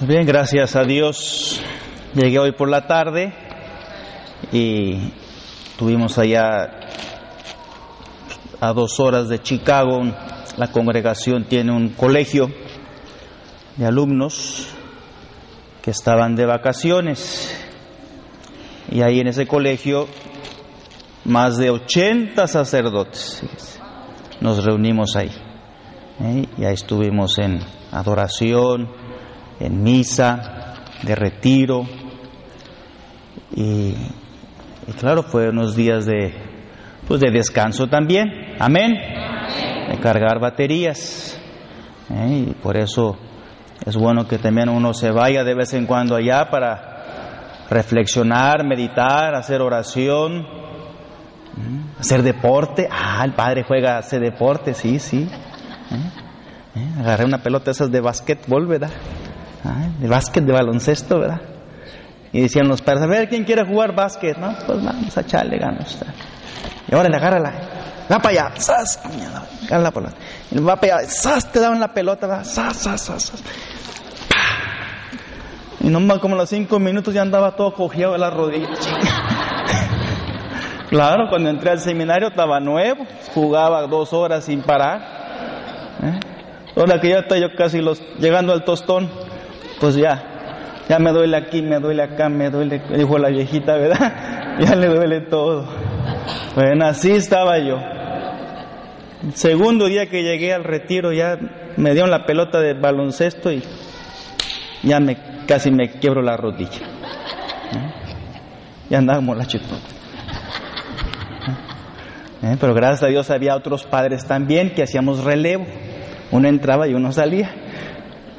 Bien, gracias a Dios. Llegué hoy por la tarde y tuvimos allá a dos horas de Chicago. La congregación tiene un colegio de alumnos que estaban de vacaciones y ahí en ese colegio más de 80 sacerdotes. Nos reunimos ahí ¿eh? y ahí estuvimos en adoración, en misa, de retiro y, claro, fue unos días de, pues de descanso también, amén, de cargar baterías ¿eh? y por eso es bueno que también uno se vaya de vez en cuando allá para reflexionar, meditar, hacer oración, hacer deporte. Ah, el padre juega, hace deporte, sí, sí. ¿Eh? ¿Eh? Agarré una pelota esas de basquetbol, ¿verdad? De básquet, de baloncesto, ¿verdad? Y decían los padres, a ver, ¿quién quiere jugar básquet? No, pues vamos a echarle ganas. Y ahora le agárrala. Va para allá, ¡zas! Agárrala por la... Y va para allá, ¡zas! Te daban la pelota, ¿verdad? ¡zas, zas, zas! zas. Y nomás como a los cinco minutos ya andaba todo cogido de las rodillas. claro, cuando entré al seminario estaba nuevo, jugaba dos horas sin parar. ¿Eh? Ahora que ya estoy yo casi los, llegando al tostón, pues ya, ya me duele aquí, me duele acá, me duele, dijo la viejita, ¿verdad? Ya le duele todo. Bueno, así estaba yo. Segundo día que llegué al retiro ya me dieron la pelota de baloncesto y ya me casi me quiebro la rodilla. Ya andaba molacho. ¿Eh? Pero gracias a Dios había otros padres también que hacíamos relevo. Uno entraba y uno salía.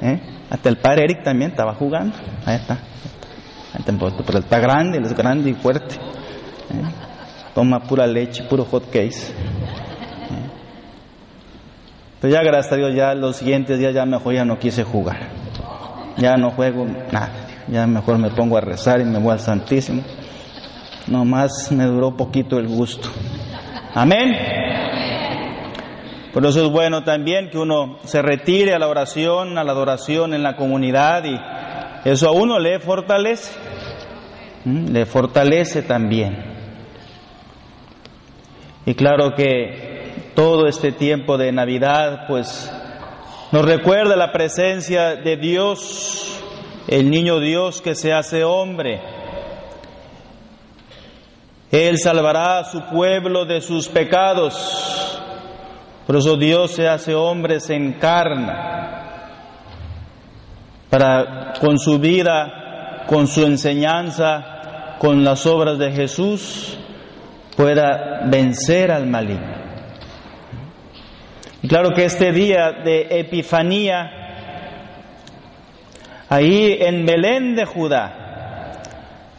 ¿Eh? Hasta el padre Eric también estaba jugando. Ahí está. Pero está grande, él es grande y fuerte. ¿Eh? Toma pura leche, puro hot case. ¿Eh? Pero ya gracias a Dios, ya los siguientes días ya mejor ya no quise jugar. Ya no juego nada. Ya mejor me pongo a rezar y me voy al Santísimo. Nomás me duró poquito el gusto. Amén. Por eso es bueno también que uno se retire a la oración, a la adoración en la comunidad y eso a uno le fortalece, le fortalece también. Y claro que todo este tiempo de Navidad pues nos recuerda la presencia de Dios, el niño Dios que se hace hombre. Él salvará a su pueblo de sus pecados. Por eso Dios se hace hombre, se encarna para con su vida, con su enseñanza, con las obras de Jesús, pueda vencer al maligno. Y claro que este día de Epifanía, ahí en Belén de Judá,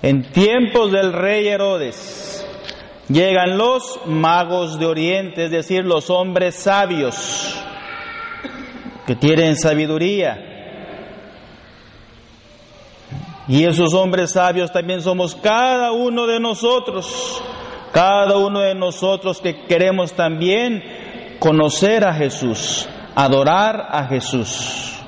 en tiempos del rey Herodes, llegan los magos de Oriente, es decir, los hombres sabios que tienen sabiduría. Y esos hombres sabios también somos cada uno de nosotros, cada uno de nosotros que queremos también conocer a Jesús, adorar a Jesús.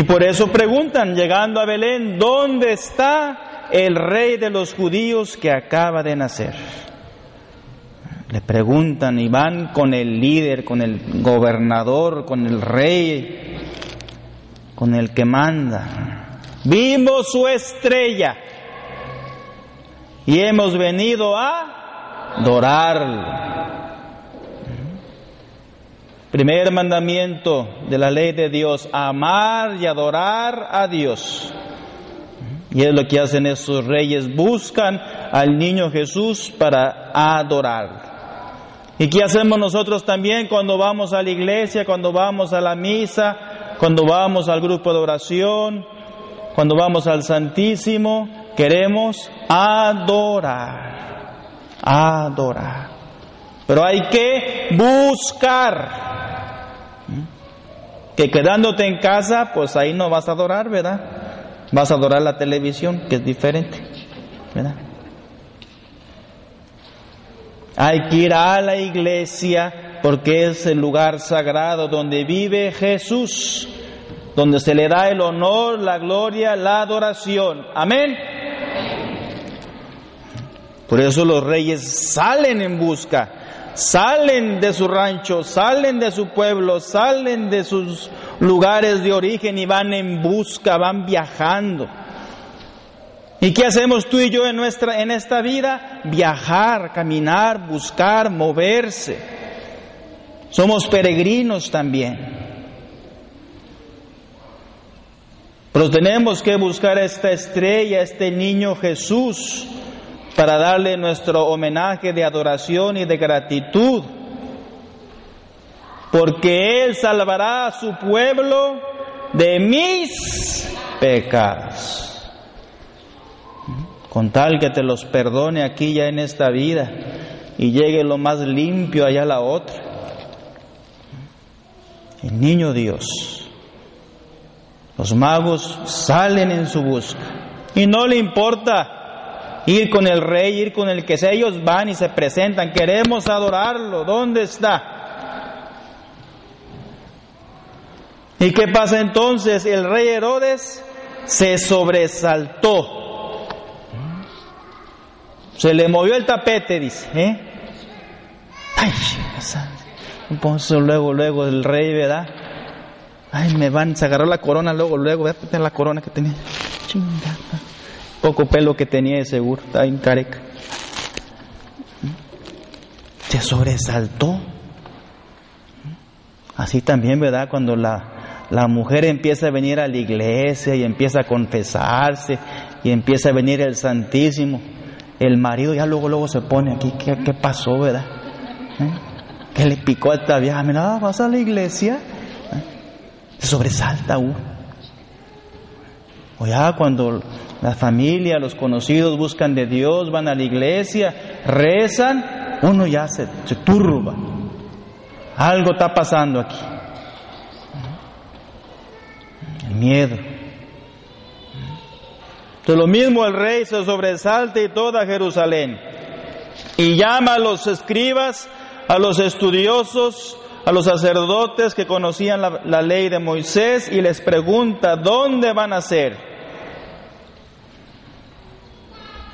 Y por eso preguntan, llegando a Belén, ¿dónde está el rey de los judíos que acaba de nacer? Le preguntan y van con el líder, con el gobernador, con el rey, con el que manda. Vimos su estrella y hemos venido a adorarlo. Primer mandamiento de la ley de Dios, amar y adorar a Dios. Y es lo que hacen estos reyes, buscan al niño Jesús para adorar. ¿Y qué hacemos nosotros también cuando vamos a la iglesia, cuando vamos a la misa, cuando vamos al grupo de oración, cuando vamos al Santísimo? Queremos adorar, adorar. Pero hay que buscar. Que quedándote en casa, pues ahí no vas a adorar, ¿verdad? Vas a adorar la televisión, que es diferente, ¿verdad? Hay que ir a la iglesia porque es el lugar sagrado donde vive Jesús, donde se le da el honor, la gloria, la adoración. Amén. Por eso los reyes salen en busca, salen de su rancho, salen de su pueblo, salen de sus lugares de origen y van en busca, van viajando. ¿Y qué hacemos tú y yo en, nuestra, en esta vida? Viajar, caminar, buscar, moverse. Somos peregrinos también. Pero tenemos que buscar esta estrella, este niño Jesús, para darle nuestro homenaje de adoración y de gratitud. Porque Él salvará a su pueblo de mis pecados con tal que te los perdone aquí ya en esta vida y llegue lo más limpio allá la otra. El niño Dios. Los magos salen en su busca y no le importa ir con el rey, ir con el que sea, ellos van y se presentan, queremos adorarlo, ¿dónde está? ¿Y qué pasa entonces? El rey Herodes se sobresaltó se le movió el tapete, dice. ¿eh? Ay, entonces luego, luego el rey, ¿verdad? Ay, me van, se agarró la corona luego, luego, ¿verdad? la corona que tenía. Chingada. Poco pelo que tenía de seguro, estaba en careca. Se sobresaltó. Así también, ¿verdad? Cuando la, la mujer empieza a venir a la iglesia y empieza a confesarse y empieza a venir el Santísimo el marido ya luego, luego se pone aquí, ¿qué, pasó, verdad? ¿Eh? ¿Qué le picó a esta vieja? Mira, vas a la iglesia. ¿Eh? Se sobresalta uno. O ya cuando la familia, los conocidos buscan de Dios, van a la iglesia, rezan, uno ya se, turba. Algo está pasando aquí. El miedo lo mismo el rey se sobresalta y toda Jerusalén y llama a los escribas, a los estudiosos, a los sacerdotes que conocían la ley de Moisés y les pregunta, ¿dónde van a ser?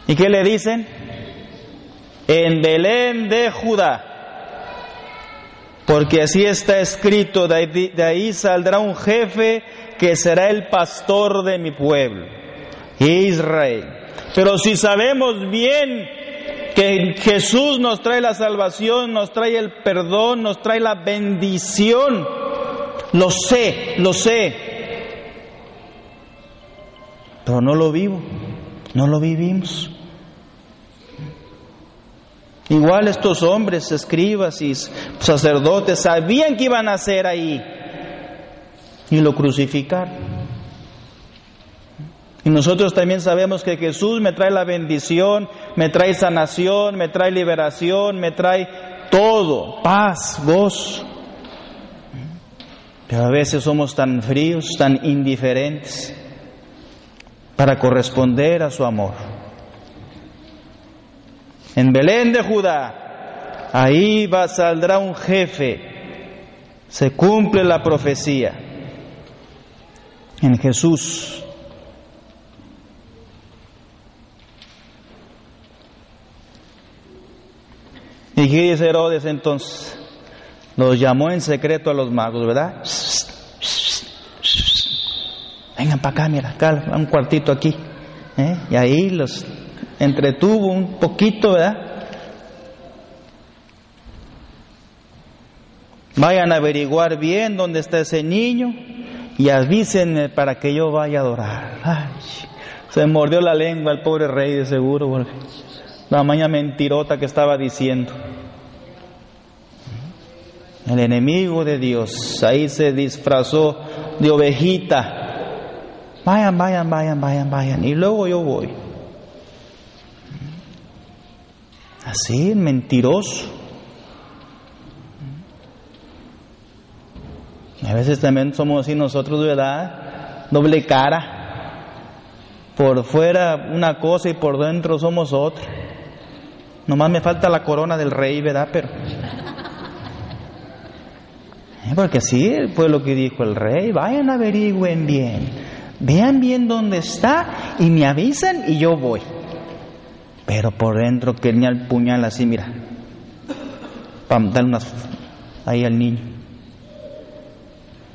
¿Y qué le dicen? En Belén de Judá. Porque así está escrito, de ahí saldrá un jefe que será el pastor de mi pueblo. Israel. Pero si sabemos bien que Jesús nos trae la salvación, nos trae el perdón, nos trae la bendición, lo sé, lo sé, pero no lo vivo, no lo vivimos. Igual estos hombres, escribas y sacerdotes, sabían que iban a hacer ahí y lo crucificaron. Y nosotros también sabemos que Jesús me trae la bendición, me trae sanación, me trae liberación, me trae todo, paz, gozo. Pero a veces somos tan fríos, tan indiferentes para corresponder a su amor. En Belén de Judá, ahí va, saldrá un jefe, se cumple la profecía. En Jesús ¿Y qué dice Herodes entonces? Los llamó en secreto a los magos, ¿verdad? Vengan para acá, mira, acá, un cuartito aquí. ¿eh? Y ahí los entretuvo un poquito, ¿verdad? Vayan a averiguar bien dónde está ese niño y avísenme para que yo vaya a adorar. Ay, se mordió la lengua el pobre rey de seguro. La maña mentirota que estaba diciendo. El enemigo de Dios ahí se disfrazó de ovejita. Vayan, vayan, vayan, vayan, vayan. Y luego yo voy. Así, mentiroso. A veces también somos así nosotros, ¿verdad? Doble cara. Por fuera una cosa y por dentro somos otra. Nomás me falta la corona del rey, ¿verdad? Pero Eh, porque así fue lo que dijo el rey, vayan averigüen bien, vean bien dónde está y me avisan y yo voy. Pero por dentro tenía el puñal así, mira, para dar unas ahí al niño.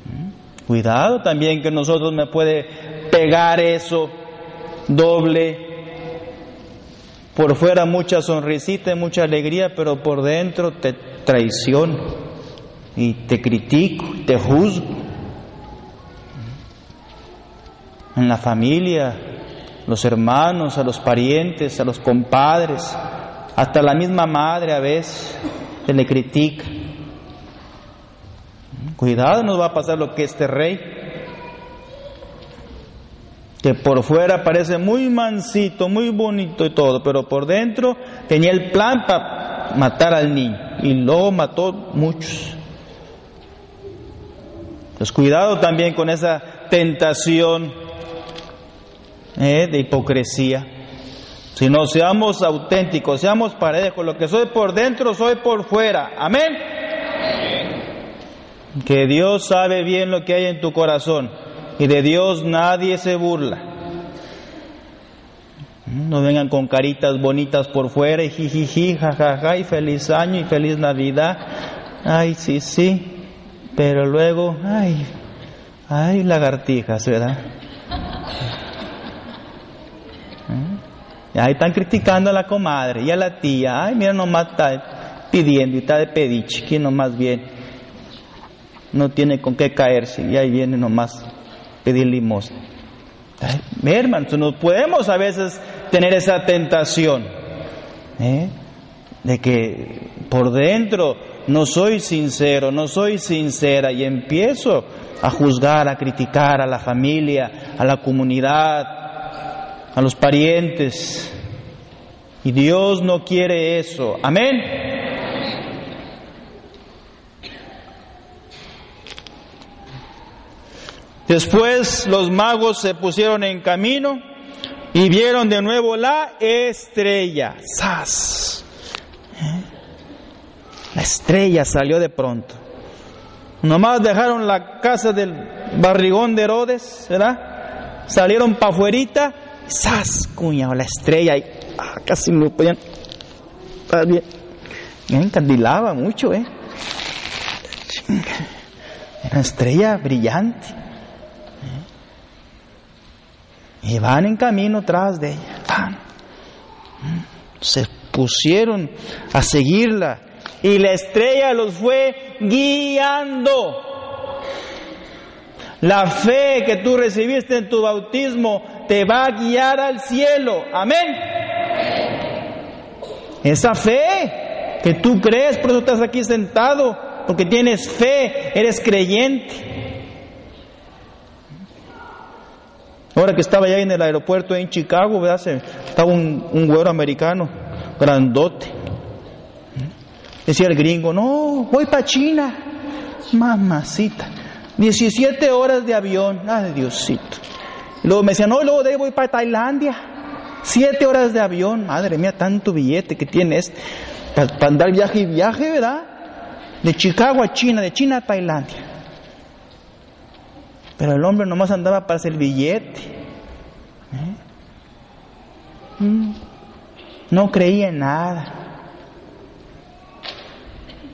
¿Mm? Cuidado también que nosotros me puede pegar eso doble. Por fuera mucha sonrisita y mucha alegría, pero por dentro te traiciono y te critico, te juzgo. En la familia, los hermanos, a los parientes, a los compadres, hasta la misma madre a veces se le critica. Cuidado, nos va a pasar lo que este rey, que por fuera parece muy mansito, muy bonito y todo, pero por dentro tenía el plan para matar al niño y luego mató muchos. Entonces cuidado también con esa tentación eh, de hipocresía. Si no seamos auténticos, seamos parejos, lo que soy por dentro, soy por fuera. Amén. Que Dios sabe bien lo que hay en tu corazón y de Dios nadie se burla. No vengan con caritas bonitas por fuera y jijiji, jajaja, y feliz año y feliz Navidad. Ay, sí, sí, pero luego, ay, ay, lagartijas, ¿verdad? Ahí están criticando a la comadre y a la tía. Ay, mira, nomás está pidiendo y está de pediche, que nomás viene no tiene con qué caerse y ahí viene nomás pedir limosna. Hermanos, nos podemos a veces tener esa tentación ¿eh? de que por dentro no soy sincero, no soy sincera y empiezo a juzgar, a criticar a la familia, a la comunidad, a los parientes. Y Dios no quiere eso. Amén. Después los magos se pusieron en camino y vieron de nuevo la estrella. ¡Sas! ¿Eh? La estrella salió de pronto. Nomás dejaron la casa del barrigón de Herodes, ¿verdad? Salieron para afuerita, ¡sas! Cuñado, la estrella, y, ah, casi me podían. bien. Me encandilaba mucho, ¿eh? Era estrella brillante. Y van en camino tras de ella. Se pusieron a seguirla y la estrella los fue guiando. La fe que tú recibiste en tu bautismo te va a guiar al cielo. Amén. Esa fe que tú crees, por eso estás aquí sentado, porque tienes fe, eres creyente. Ahora que estaba ya en el aeropuerto en Chicago, ¿verdad? estaba un, un güero americano, grandote. Decía el gringo, no, voy para China. Mamacita. 17 horas de avión. Ay, Diosito. Luego me decía, no, luego de ahí voy para Tailandia. Siete horas de avión. Madre mía, tanto billete que tienes para, para andar viaje y viaje, ¿verdad? De Chicago a China, de China a Tailandia. Pero el hombre nomás andaba para hacer billete. ¿eh? Mm. No creía en nada.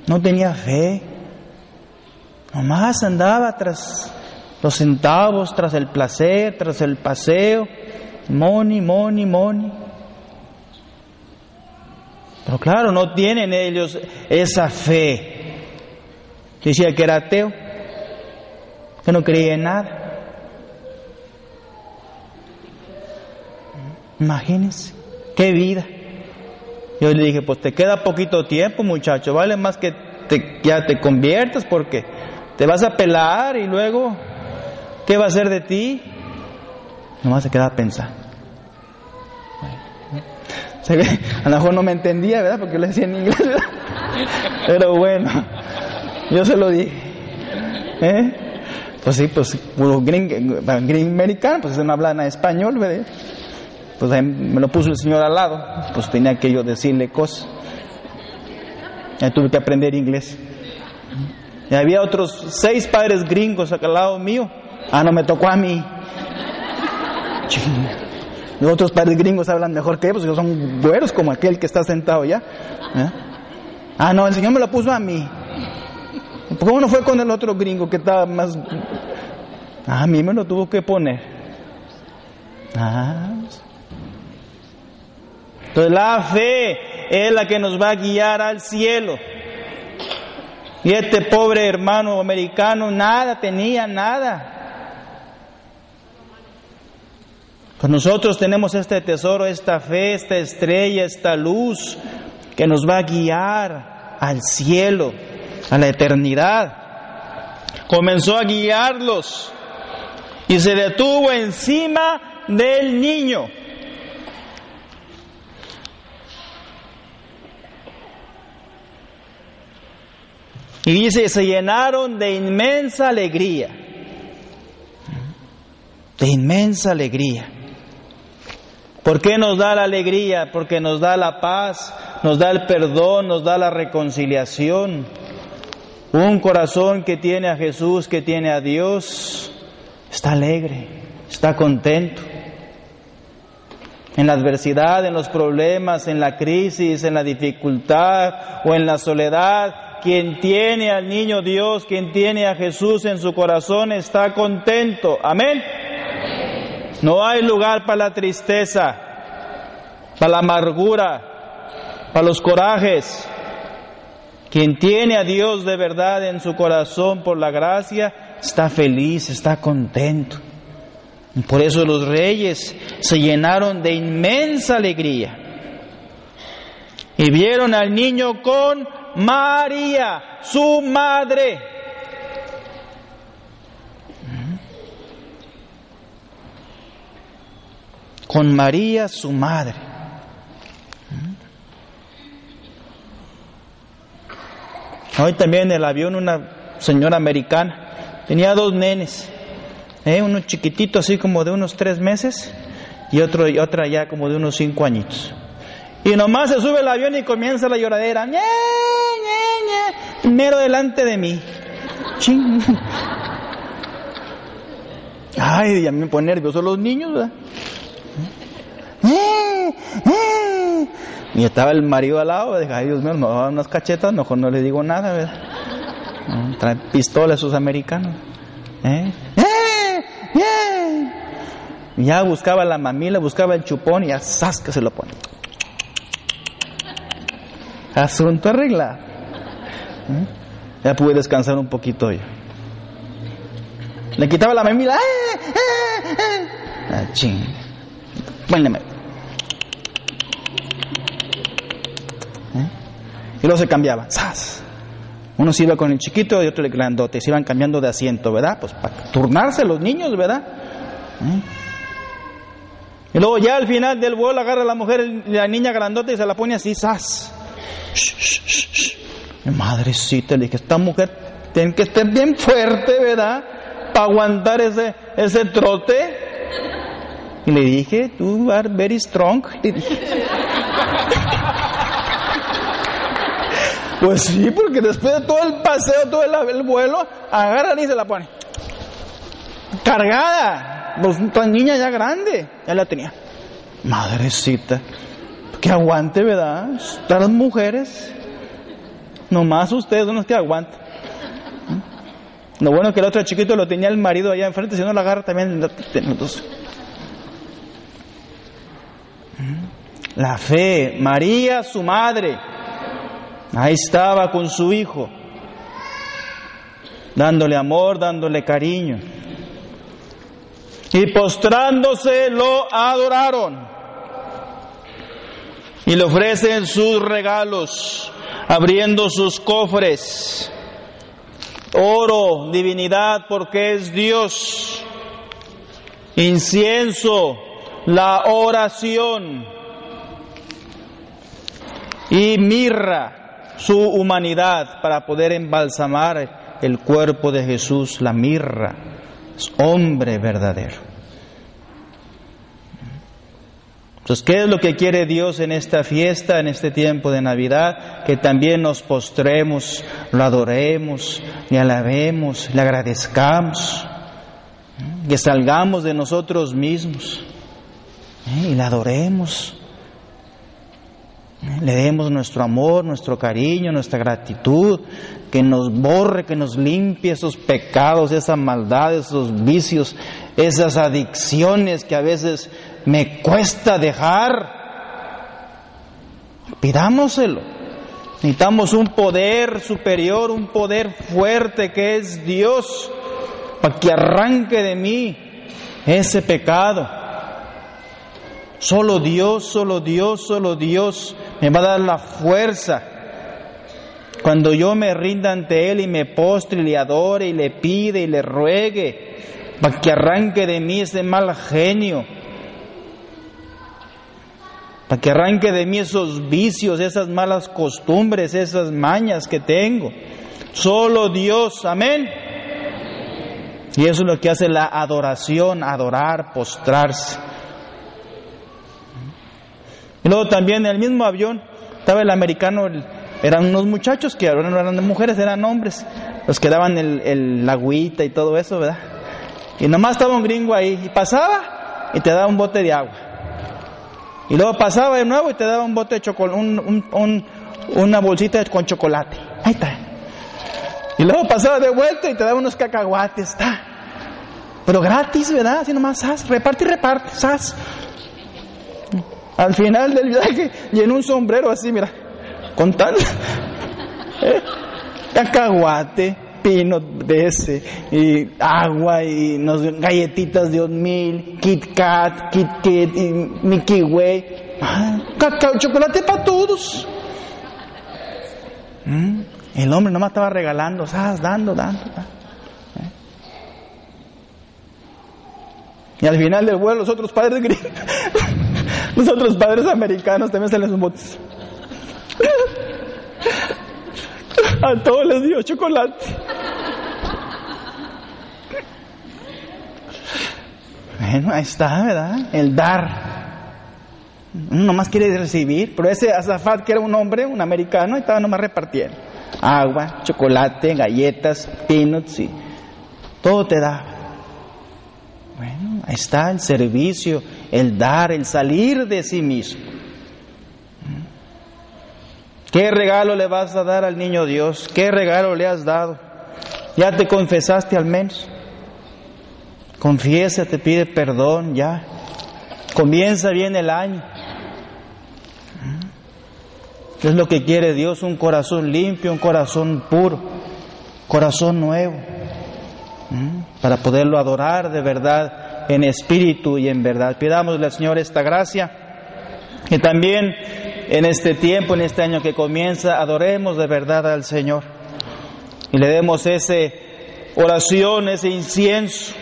No tenía fe. Nomás andaba tras los centavos, tras el placer, tras el paseo. Money, money, money. Pero claro, no tienen ellos esa fe. Decía que era ateo que no creía en nada. Imagínense, qué vida. Yo le dije, pues te queda poquito tiempo, muchacho, vale más que te, ya te conviertas porque te vas a pelar y luego, ¿qué va a ser de ti? Nomás se queda a pensar. A lo mejor no me entendía, ¿verdad? Porque le decía en inglés, Pero bueno, yo se lo dije. ¿Eh? Pues sí, pues puro green, americano, pues no hablan español, ¿verdad? Pues me lo puso el Señor al lado, pues tenía que yo decirle cosas. Ya tuve que aprender inglés. Y había otros seis padres gringos acá al lado mío. Ah, no me tocó a mí. Los otros padres gringos hablan mejor que ellos, porque son güeros como aquel que está sentado ya. ¿Eh? Ah, no, el Señor me lo puso a mí. ¿Por qué no fue con el otro gringo que estaba más... Ah, a mí me lo tuvo que poner. Ah. Entonces la fe es la que nos va a guiar al cielo. Y este pobre hermano americano nada tenía, nada. Nosotros tenemos este tesoro, esta fe, esta estrella, esta luz que nos va a guiar al cielo, a la eternidad. Comenzó a guiarlos y se detuvo encima del niño. Y dice, se llenaron de inmensa alegría, de inmensa alegría. ¿Por qué nos da la alegría? Porque nos da la paz, nos da el perdón, nos da la reconciliación. Un corazón que tiene a Jesús, que tiene a Dios, está alegre, está contento. En la adversidad, en los problemas, en la crisis, en la dificultad o en la soledad, quien tiene al niño Dios, quien tiene a Jesús en su corazón, está contento. Amén. No hay lugar para la tristeza, para la amargura, para los corajes. Quien tiene a Dios de verdad en su corazón por la gracia, está feliz, está contento. por eso los reyes se llenaron de inmensa alegría. Y vieron al niño con María, su madre. Con María su madre. Hoy también en el avión una señora americana tenía dos nenes, ¿eh? uno chiquitito así como de unos tres meses y otro y otra ya como de unos cinco añitos. Y nomás se sube el avión y comienza la lloradera, ñe, ñe, mero delante de mí. Ay, ya me pone nervioso los niños, ¿verdad? ¡Eh! ¡Eh! Y estaba el marido al lado, dije, ay Dios mío, no da unas cachetas, mejor no le digo nada, ¿verdad? Traen pistolas esos americanos. ¿Eh? ya buscaba la mamila, buscaba el chupón y ya que se lo pone. Asunto arreglado. Ya pude descansar un poquito yo. Le quitaba la mamila. Ah, ching. Y luego se cambiaba. Uno se iba con el chiquito y otro el grandote. Se iban cambiando de asiento, ¿verdad? Pues para turnarse los niños, ¿verdad? ¿Eh? Y luego ya al final del vuelo agarra la mujer, la niña grandote y se la pone así, ¡zas! Madrecita, le dije, esta mujer tiene que estar bien fuerte, ¿verdad? Para aguantar ese, trote. Y le dije, tú are very strong. Pues sí, porque después de todo el paseo, todo el, vuelo, agarran y se la pone. Cargada. Pues una niña ya grande, ya la tenía. Madrecita. Que aguante, ¿verdad? Están las mujeres. Nomás ustedes son los que aguantan. Lo bueno es que el otro chiquito lo tenía el marido allá enfrente, si no la agarra también. La fe, María, su madre, Ahí estaba con su hijo, dándole amor, dándole cariño. Y postrándose lo adoraron. Y le ofrecen sus regalos, abriendo sus cofres. Oro, divinidad, porque es Dios. Incienso, la oración. Y mirra, su humanidad para poder embalsamar el cuerpo de Jesús, la mirra, hombre verdadero. Entonces, ¿qué es lo que quiere Dios en esta fiesta, en este tiempo de Navidad? Que también nos postremos, lo adoremos, le alabemos, le agradezcamos, que salgamos de nosotros mismos y le adoremos. Le demos nuestro amor, nuestro cariño, nuestra gratitud, que nos borre, que nos limpie esos pecados, esa maldad, esos vicios, esas adicciones que a veces me cuesta dejar. Pidámoselo. Necesitamos un poder superior, un poder fuerte que es Dios, para que arranque de mí ese pecado. Solo Dios, solo Dios, solo Dios me va a dar la fuerza. Cuando yo me rinda ante Él y me postre y le adore y le pide y le ruegue, para que arranque de mí ese mal genio, para que arranque de mí esos vicios, esas malas costumbres, esas mañas que tengo. Solo Dios, amén. Y eso es lo que hace la adoración, adorar, postrarse. Y luego también en el mismo avión estaba el americano, eran unos muchachos que ahora no eran mujeres, eran hombres, los que daban el, el, agüita y todo eso, ¿verdad? Y nomás estaba un gringo ahí, y pasaba y te daba un bote de agua. Y luego pasaba de nuevo y te daba un bote de chocolate, un, un, una bolsita con chocolate. Ahí está. Y luego pasaba de vuelta y te daba unos cacahuates, está. Pero gratis, ¿verdad? Así nomás, reparte y reparte, sas. Al final del viaje llenó un sombrero así, mira, con tal ¿eh? cacahuate, pino de ese, y agua, y galletitas de mil, Kit Kat, Kit Kit, y Mickey Way, ah, cacao, chocolate para todos. ¿Mm? El hombre nomás estaba regalando, ¿sabes? Dando, dando, dando. ¿eh? Y al final del vuelo los otros padres gritan. Los otros padres americanos también salen sus botes. A todos les dio chocolate. Bueno, ahí está, ¿verdad? El dar. Nomás quiere recibir, pero ese Azafat, que era un hombre, un americano, estaba nomás repartiendo. Agua, chocolate, galletas, peanuts y todo te da. Bueno, ahí está el servicio, el dar, el salir de sí mismo. ¿Qué regalo le vas a dar al niño Dios? ¿Qué regalo le has dado? ¿Ya te confesaste al menos? Confiesa, te pide perdón ya. Comienza bien el año. Es lo que quiere Dios, un corazón limpio, un corazón puro, corazón nuevo, para poderlo adorar de verdad en espíritu y en verdad. Pidámosle al Señor esta gracia, que también en este tiempo, en este año que comienza, adoremos de verdad al Señor y le demos ese oración, ese incienso,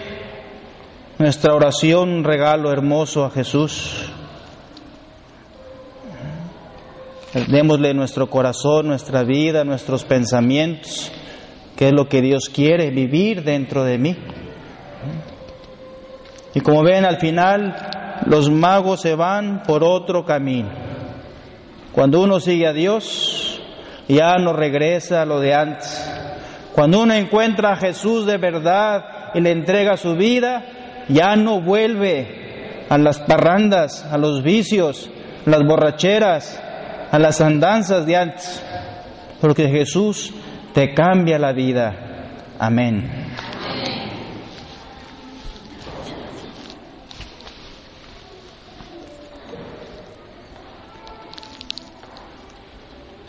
nuestra oración, un regalo hermoso a Jesús. Démosle nuestro corazón, nuestra vida, nuestros pensamientos, que es lo que Dios quiere vivir dentro de mí. Y como ven al final, los magos se van por otro camino. Cuando uno sigue a Dios, ya no regresa a lo de antes. Cuando uno encuentra a Jesús de verdad y le entrega su vida, ya no vuelve a las parrandas, a los vicios, a las borracheras, a las andanzas de antes, porque Jesús te cambia la vida. Amén.